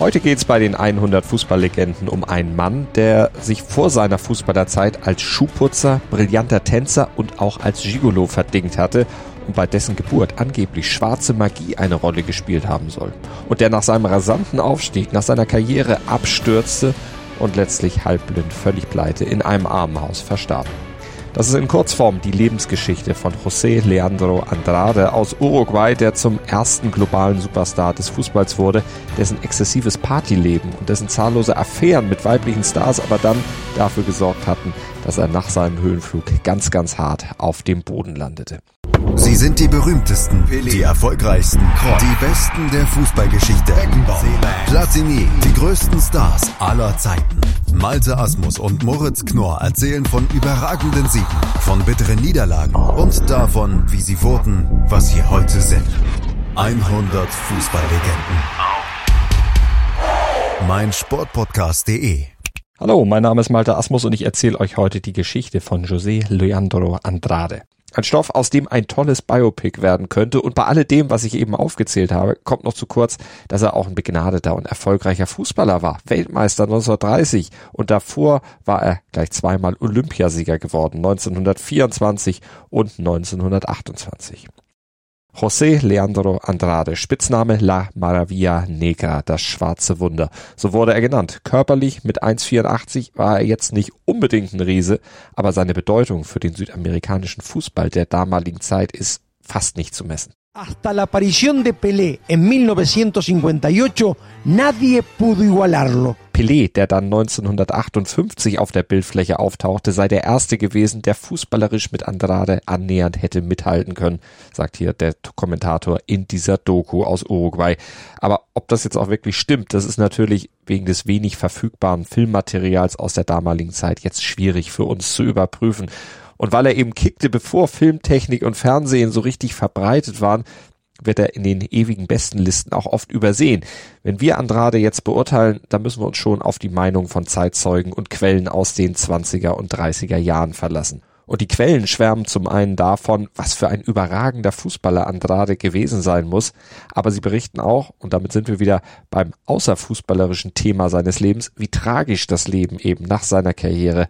Heute geht es bei den 100 Fußballlegenden um einen Mann, der sich vor seiner Fußballerzeit als Schuhputzer, brillanter Tänzer und auch als Gigolo verdingt hatte und bei dessen Geburt angeblich schwarze Magie eine Rolle gespielt haben soll. Und der nach seinem rasanten Aufstieg, nach seiner Karriere abstürzte und letztlich halbblind, völlig pleite in einem Armenhaus verstarb. Das ist in Kurzform die Lebensgeschichte von José Leandro Andrade aus Uruguay, der zum ersten globalen Superstar des Fußballs wurde, dessen exzessives Partyleben und dessen zahllose Affären mit weiblichen Stars aber dann dafür gesorgt hatten, dass er nach seinem Höhenflug ganz, ganz hart auf dem Boden landete. Sie sind die berühmtesten, die erfolgreichsten, die besten der Fußballgeschichte. Platini, die größten Stars aller Zeiten. Malte Asmus und Moritz Knorr erzählen von überragenden Siegen, von bitteren Niederlagen und davon, wie sie wurden, was sie heute sind. 100 Fußballlegenden. Mein Sportpodcast.de Hallo, mein Name ist Malte Asmus und ich erzähle euch heute die Geschichte von José Leandro Andrade. Ein Stoff, aus dem ein tolles Biopic werden könnte. Und bei alledem, was ich eben aufgezählt habe, kommt noch zu kurz, dass er auch ein begnadeter und erfolgreicher Fußballer war. Weltmeister 1930. Und davor war er gleich zweimal Olympiasieger geworden, 1924 und 1928. José Leandro Andrade, Spitzname La Maravilla Negra, das schwarze Wunder. So wurde er genannt. Körperlich mit 1,84 war er jetzt nicht unbedingt ein Riese, aber seine Bedeutung für den südamerikanischen Fußball der damaligen Zeit ist fast nicht zu messen. Hasta la aparición de Pelé en 1958, nadie pudo igualarlo. Pelé, der dann 1958 auf der Bildfläche auftauchte, sei der erste gewesen, der fußballerisch mit Andrade annähernd hätte mithalten können, sagt hier der Kommentator in dieser Doku aus Uruguay. Aber ob das jetzt auch wirklich stimmt, das ist natürlich wegen des wenig verfügbaren Filmmaterials aus der damaligen Zeit jetzt schwierig für uns zu überprüfen. Und weil er eben kickte, bevor Filmtechnik und Fernsehen so richtig verbreitet waren, wird er in den ewigen Bestenlisten auch oft übersehen. Wenn wir Andrade jetzt beurteilen, dann müssen wir uns schon auf die Meinung von Zeitzeugen und Quellen aus den 20er und 30er Jahren verlassen. Und die Quellen schwärmen zum einen davon, was für ein überragender Fußballer Andrade gewesen sein muss, aber sie berichten auch, und damit sind wir wieder beim außerfußballerischen Thema seines Lebens, wie tragisch das Leben eben nach seiner Karriere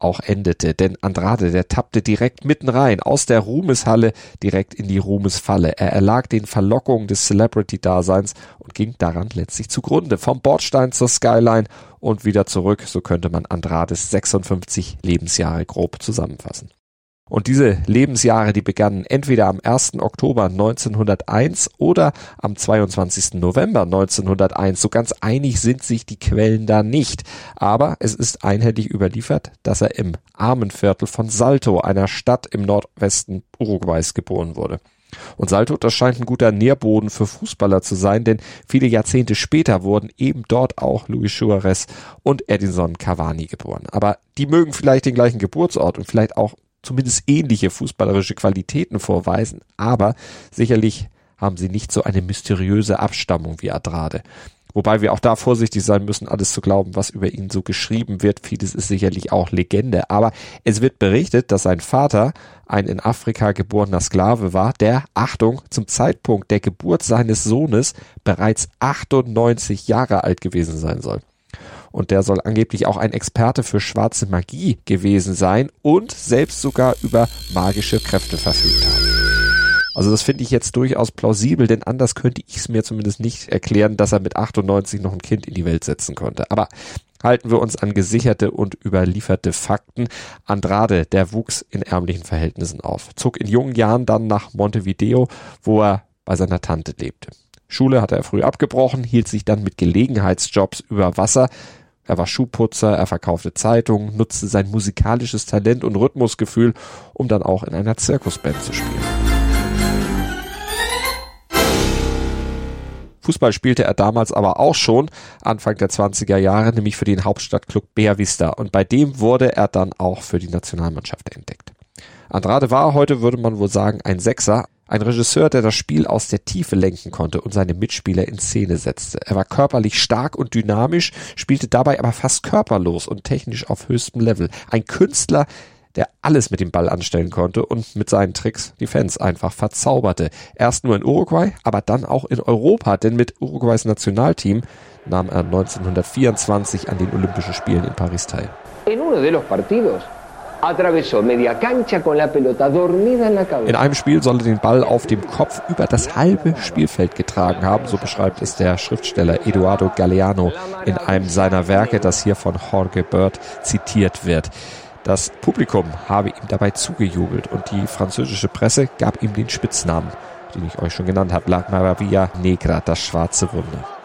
auch endete. Denn Andrade, der tappte direkt mitten rein, aus der Ruhmeshalle direkt in die Ruhmesfalle. Er erlag den Verlockungen des Celebrity-Daseins und ging daran letztlich zugrunde. Vom Bordstein zur Skyline und wieder zurück. So könnte man Andrades 56 Lebensjahre grob zusammenfassen. Und diese Lebensjahre, die begannen entweder am 1. Oktober 1901 oder am 22. November 1901. So ganz einig sind sich die Quellen da nicht. Aber es ist einhellig überliefert, dass er im Armenviertel von Salto, einer Stadt im Nordwesten Uruguays, geboren wurde. Und Salto, das scheint ein guter Nährboden für Fußballer zu sein, denn viele Jahrzehnte später wurden eben dort auch Luis Suarez und Edinson Cavani geboren. Aber die mögen vielleicht den gleichen Geburtsort und vielleicht auch zumindest ähnliche fußballerische Qualitäten vorweisen, aber sicherlich haben sie nicht so eine mysteriöse Abstammung wie Adrade. Wobei wir auch da vorsichtig sein müssen, alles zu glauben, was über ihn so geschrieben wird. Vieles ist sicherlich auch Legende. Aber es wird berichtet, dass sein Vater ein in Afrika geborener Sklave war, der, Achtung, zum Zeitpunkt der Geburt seines Sohnes bereits 98 Jahre alt gewesen sein soll und der soll angeblich auch ein Experte für schwarze Magie gewesen sein und selbst sogar über magische Kräfte verfügt haben. Also das finde ich jetzt durchaus plausibel, denn anders könnte ich es mir zumindest nicht erklären, dass er mit 98 noch ein Kind in die Welt setzen konnte. Aber halten wir uns an gesicherte und überlieferte Fakten. Andrade, der wuchs in ärmlichen Verhältnissen auf, zog in jungen Jahren dann nach Montevideo, wo er bei seiner Tante lebte. Schule hatte er früh abgebrochen, hielt sich dann mit Gelegenheitsjobs über Wasser, er war Schuhputzer, er verkaufte Zeitungen, nutzte sein musikalisches Talent und Rhythmusgefühl, um dann auch in einer Zirkusband zu spielen. Fußball spielte er damals aber auch schon, Anfang der 20er Jahre, nämlich für den Hauptstadtclub Bea Vista. Und bei dem wurde er dann auch für die Nationalmannschaft entdeckt. Andrade war heute, würde man wohl sagen, ein Sechser, ein Regisseur, der das Spiel aus der Tiefe lenken konnte und seine Mitspieler in Szene setzte. Er war körperlich stark und dynamisch, spielte dabei aber fast körperlos und technisch auf höchstem Level. Ein Künstler, der alles mit dem Ball anstellen konnte und mit seinen Tricks die Fans einfach verzauberte. Erst nur in Uruguay, aber dann auch in Europa, denn mit Uruguays Nationalteam nahm er 1924 an den Olympischen Spielen in Paris teil. En uno de los partidos in einem Spiel soll er den Ball auf dem Kopf über das halbe Spielfeld getragen haben, so beschreibt es der Schriftsteller Eduardo Galeano in einem seiner Werke, das hier von Jorge Bird zitiert wird. Das Publikum habe ihm dabei zugejubelt und die französische Presse gab ihm den Spitznamen, den ich euch schon genannt habe, La Maravilla Negra, das schwarze Wunder.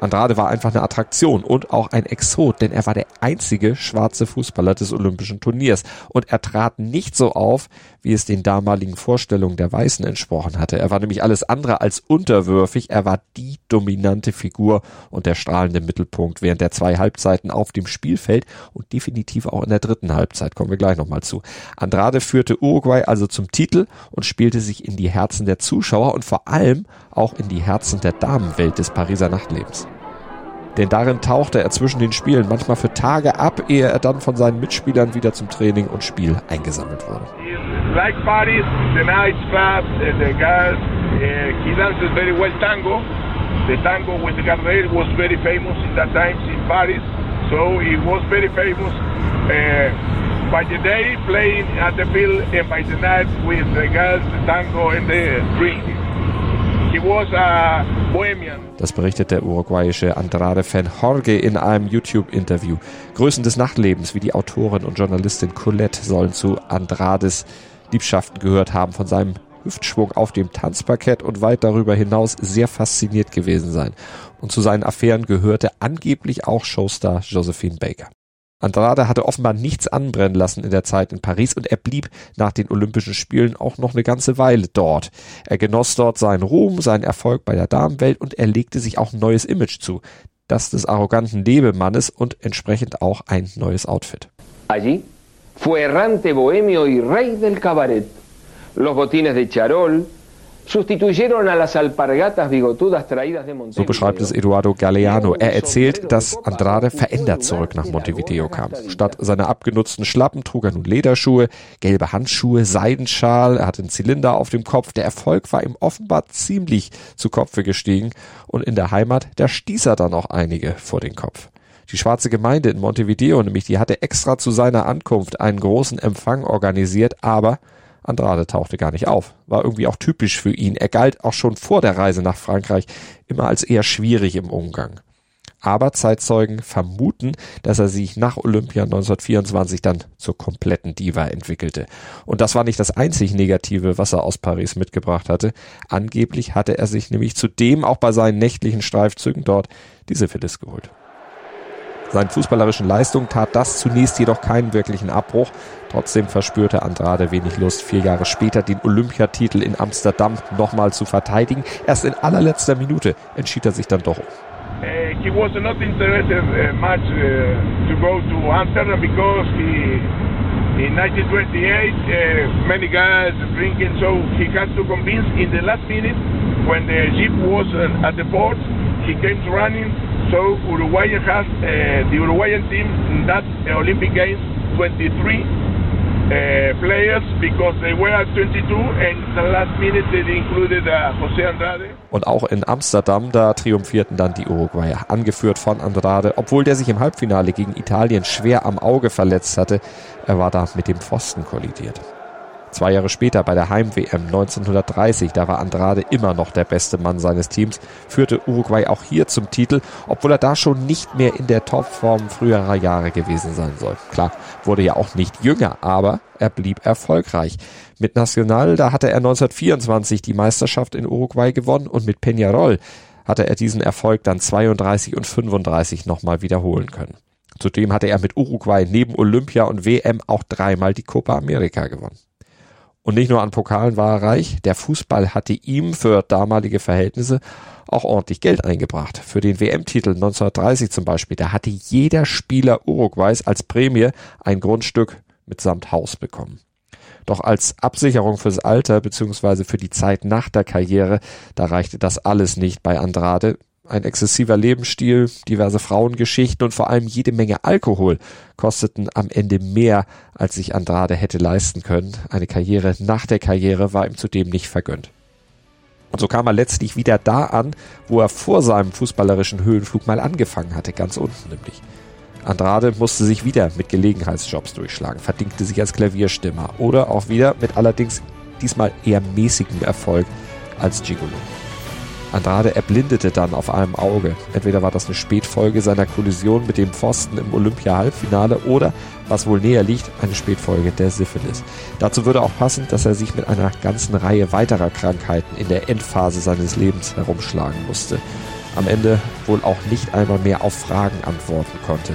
Andrade war einfach eine Attraktion und auch ein Exot, denn er war der einzige schwarze Fußballer des Olympischen Turniers und er trat nicht so auf, wie es den damaligen Vorstellungen der Weißen entsprochen hatte. Er war nämlich alles andere als unterwürfig, er war die dominante Figur und der strahlende Mittelpunkt während der zwei Halbzeiten auf dem Spielfeld und definitiv auch in der dritten Halbzeit, kommen wir gleich nochmal zu. Andrade führte Uruguay also zum Titel und spielte sich in die Herzen der Zuschauer und vor allem auch in die Herzen der Damenwelt des Pariser Nachtlebens. Denn darin tauchte er zwischen den Spielen manchmal für Tage ab, ehe er dann von seinen Mitspielern wieder zum Training und Spiel eingesammelt wurde. Like Paris, the night club, the girls, uh, he dances tango. The tango with Gardel was very famous in that time in Paris, so he was very famous. Uh, by the day playing at the field and by the night with the girls, the tango and the drink. He was a Bohemian. Das berichtet der uruguayische Andrade-Fan Jorge in einem YouTube-Interview. Größen des Nachtlebens wie die Autorin und Journalistin Colette sollen zu Andrades Liebschaften gehört haben, von seinem Hüftschwung auf dem Tanzparkett und weit darüber hinaus sehr fasziniert gewesen sein. Und zu seinen Affären gehörte angeblich auch Showstar Josephine Baker. Andrade hatte offenbar nichts anbrennen lassen in der Zeit in Paris und er blieb nach den Olympischen Spielen auch noch eine ganze Weile dort. Er genoss dort seinen Ruhm, seinen Erfolg bei der Damenwelt und er legte sich auch ein neues Image zu. Das des arroganten Lebemannes und entsprechend auch ein neues Outfit. Allí fue errante bohemio y rey del cabaret. Los botines de charol, so beschreibt es Eduardo Galeano. Er erzählt, dass Andrade verändert zurück nach Montevideo kam. Statt seiner abgenutzten Schlappen trug er nun Lederschuhe, gelbe Handschuhe, Seidenschal, er hatte einen Zylinder auf dem Kopf. Der Erfolg war ihm offenbar ziemlich zu Kopfe gestiegen und in der Heimat, da stieß er dann auch einige vor den Kopf. Die schwarze Gemeinde in Montevideo nämlich, die hatte extra zu seiner Ankunft einen großen Empfang organisiert, aber Andrade tauchte gar nicht auf. War irgendwie auch typisch für ihn. Er galt auch schon vor der Reise nach Frankreich immer als eher schwierig im Umgang. Aber Zeitzeugen vermuten, dass er sich nach Olympia 1924 dann zur kompletten Diva entwickelte. Und das war nicht das einzig Negative, was er aus Paris mitgebracht hatte. Angeblich hatte er sich nämlich zudem auch bei seinen nächtlichen Streifzügen dort die Syphilis geholt. Seinen fußballerischen Leistungen tat das zunächst jedoch keinen wirklichen Abbruch. Trotzdem verspürte Andrade wenig Lust, vier Jahre später den Olympiatitel in Amsterdam nochmal zu verteidigen. Erst in allerletzter Minute entschied er sich dann doch um. Uh, he was not interested uh, much uh, to go to Amsterdam because he, in 1928 uh, many guys drinking, so he had to convince in the last minute when the jeep was uh, at the port, he came running So Uruguay has uh, the Uruguayan team in that uh, Olympic Games 23 uh, players because they were 22 and the last minute they included uh, José Andrade. Und auch in Amsterdam, da triumphierten dann die Uruguayer, angeführt von Andrade, obwohl der sich im Halbfinale gegen Italien schwer am Auge verletzt hatte. Er war da mit dem Pfosten kollidiert. Zwei Jahre später bei der Heim-WM 1930, da war Andrade immer noch der beste Mann seines Teams, führte Uruguay auch hier zum Titel, obwohl er da schon nicht mehr in der Topform früherer Jahre gewesen sein soll. Klar, wurde ja auch nicht jünger, aber er blieb erfolgreich. Mit Nacional, da hatte er 1924 die Meisterschaft in Uruguay gewonnen und mit Peñarol hatte er diesen Erfolg dann 32 und 35 nochmal wiederholen können. Zudem hatte er mit Uruguay neben Olympia und WM auch dreimal die Copa America gewonnen. Und nicht nur an Pokalen war er reich, der Fußball hatte ihm für damalige Verhältnisse auch ordentlich Geld eingebracht. Für den WM-Titel 1930 zum Beispiel, da hatte jeder Spieler Uruguays als Prämie ein Grundstück mitsamt Haus bekommen. Doch als Absicherung fürs Alter bzw. für die Zeit nach der Karriere, da reichte das alles nicht bei Andrade. Ein exzessiver Lebensstil, diverse Frauengeschichten und vor allem jede Menge Alkohol kosteten am Ende mehr, als sich Andrade hätte leisten können. Eine Karriere nach der Karriere war ihm zudem nicht vergönnt. Und so kam er letztlich wieder da an, wo er vor seinem fußballerischen Höhenflug mal angefangen hatte, ganz unten nämlich. Andrade musste sich wieder mit Gelegenheitsjobs durchschlagen, verdingte sich als Klavierstimmer oder auch wieder mit allerdings diesmal eher mäßigem Erfolg als Gigolo. Andrade erblindete dann auf einem Auge. Entweder war das eine Spätfolge seiner Kollision mit dem Pfosten im Olympia-Halbfinale oder, was wohl näher liegt, eine Spätfolge der Syphilis. Dazu würde auch passen, dass er sich mit einer ganzen Reihe weiterer Krankheiten in der Endphase seines Lebens herumschlagen musste. Am Ende wohl auch nicht einmal mehr auf Fragen antworten konnte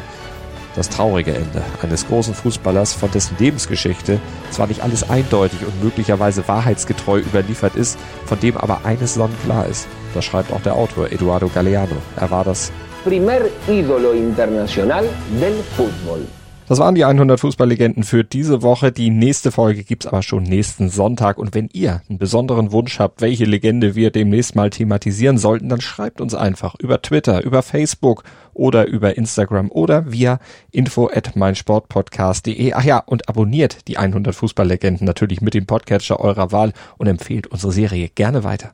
das traurige Ende eines großen Fußballers, von dessen Lebensgeschichte zwar nicht alles eindeutig und möglicherweise wahrheitsgetreu überliefert ist, von dem aber eines sonnenklar ist. Das schreibt auch der Autor Eduardo Galeano. Er war das primer ídolo internacional del fútbol. Das waren die 100 Fußballlegenden für diese Woche. Die nächste Folge gibt's aber schon nächsten Sonntag. Und wenn ihr einen besonderen Wunsch habt, welche Legende wir demnächst mal thematisieren sollten, dann schreibt uns einfach über Twitter, über Facebook oder über Instagram oder via info at meinsportpodcast.de. Ach ja, und abonniert die 100 Fußballlegenden natürlich mit dem Podcatcher eurer Wahl und empfehlt unsere Serie gerne weiter.